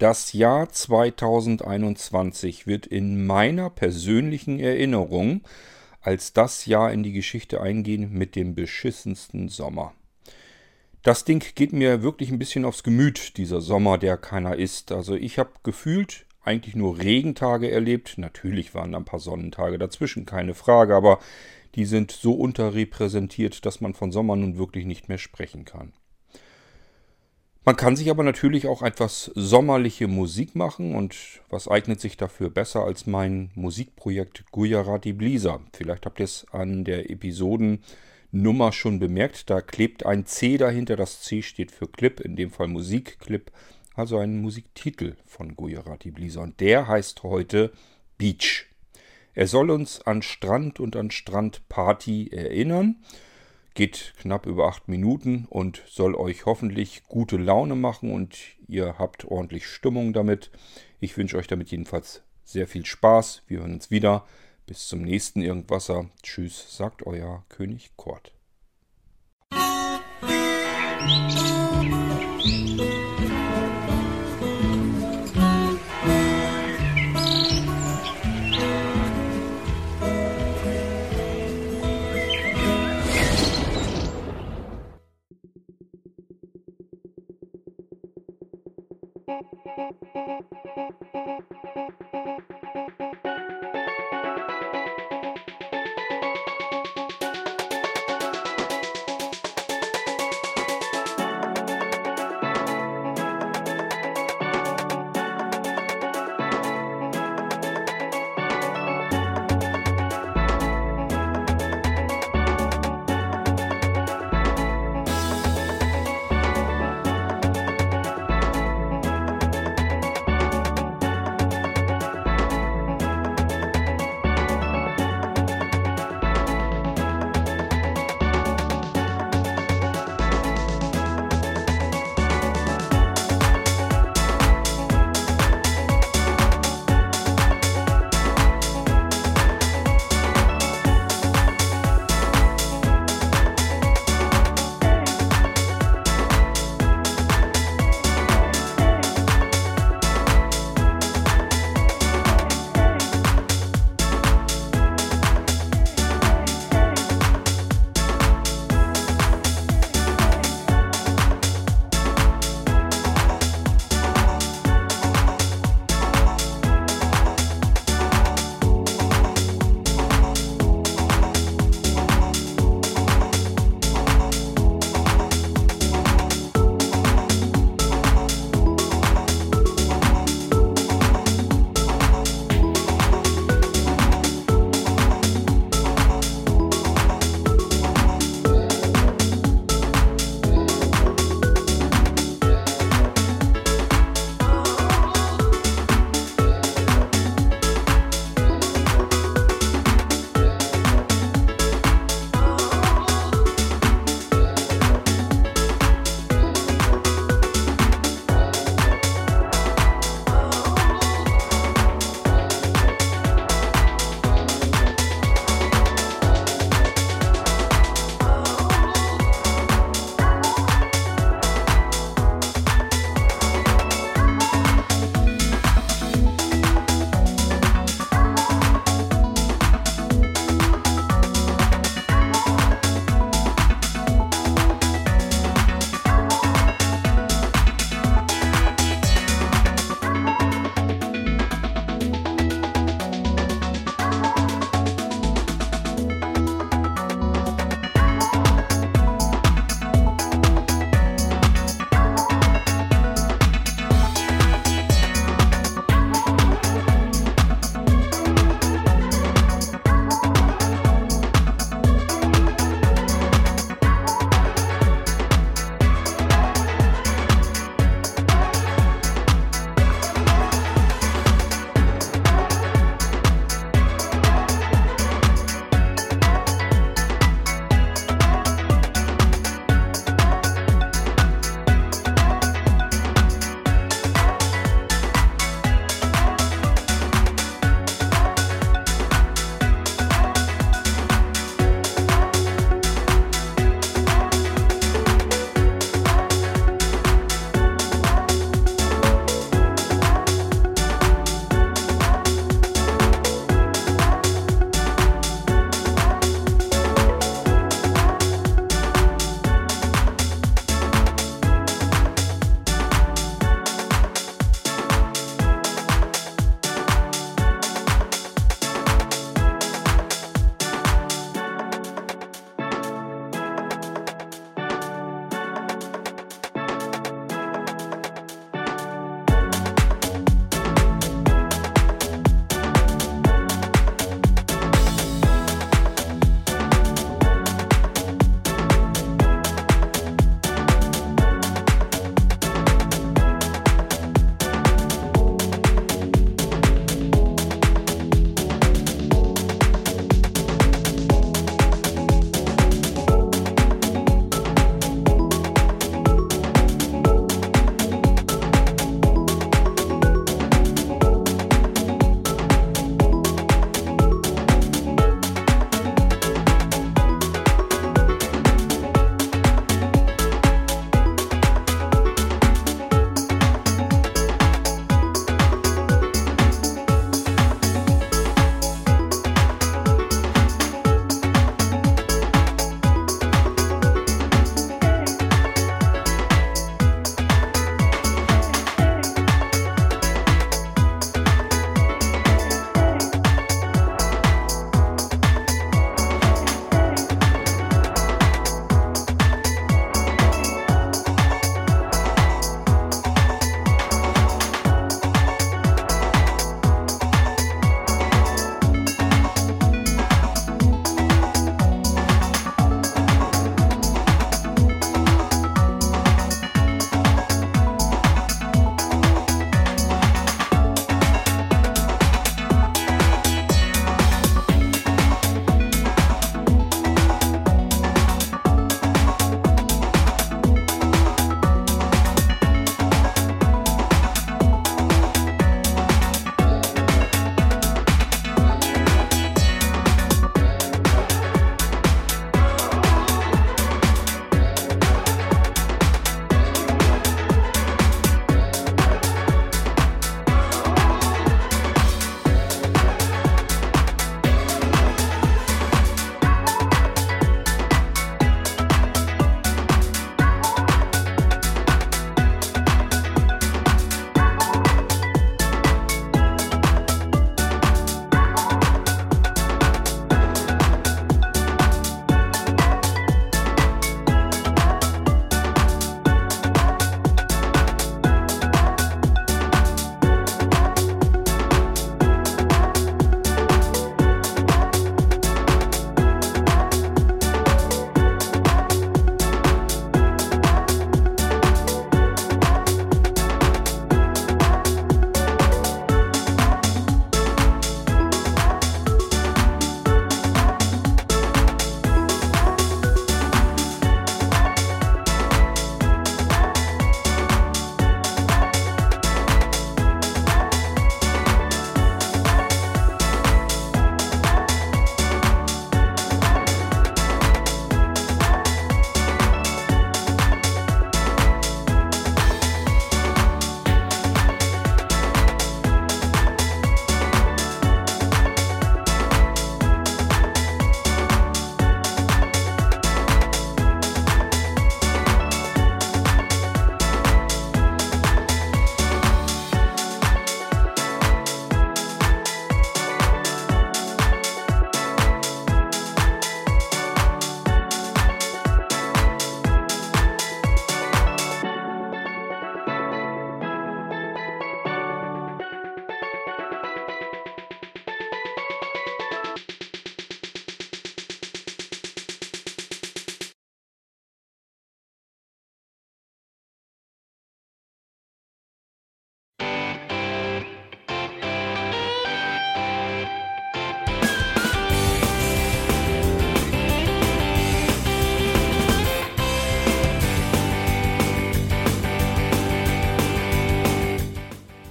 Das Jahr 2021 wird in meiner persönlichen Erinnerung als das Jahr in die Geschichte eingehen mit dem beschissensten Sommer. Das Ding geht mir wirklich ein bisschen aufs Gemüt, dieser Sommer, der keiner ist. Also ich habe gefühlt eigentlich nur Regentage erlebt. Natürlich waren ein paar Sonnentage dazwischen, keine Frage, aber die sind so unterrepräsentiert, dass man von Sommer nun wirklich nicht mehr sprechen kann. Man kann sich aber natürlich auch etwas sommerliche Musik machen und was eignet sich dafür besser als mein Musikprojekt Gujarati Blisa. Vielleicht habt ihr es an der Episodennummer schon bemerkt, da klebt ein C dahinter, das C steht für Clip, in dem Fall Musikclip, also ein Musiktitel von Gujarati Blisa und der heißt heute Beach. Er soll uns an Strand und an Strandparty erinnern Geht knapp über acht Minuten und soll euch hoffentlich gute Laune machen und ihr habt ordentlich Stimmung damit. Ich wünsche euch damit jedenfalls sehr viel Spaß. Wir hören uns wieder. Bis zum nächsten Irgendwasser. Tschüss, sagt euer König Kort.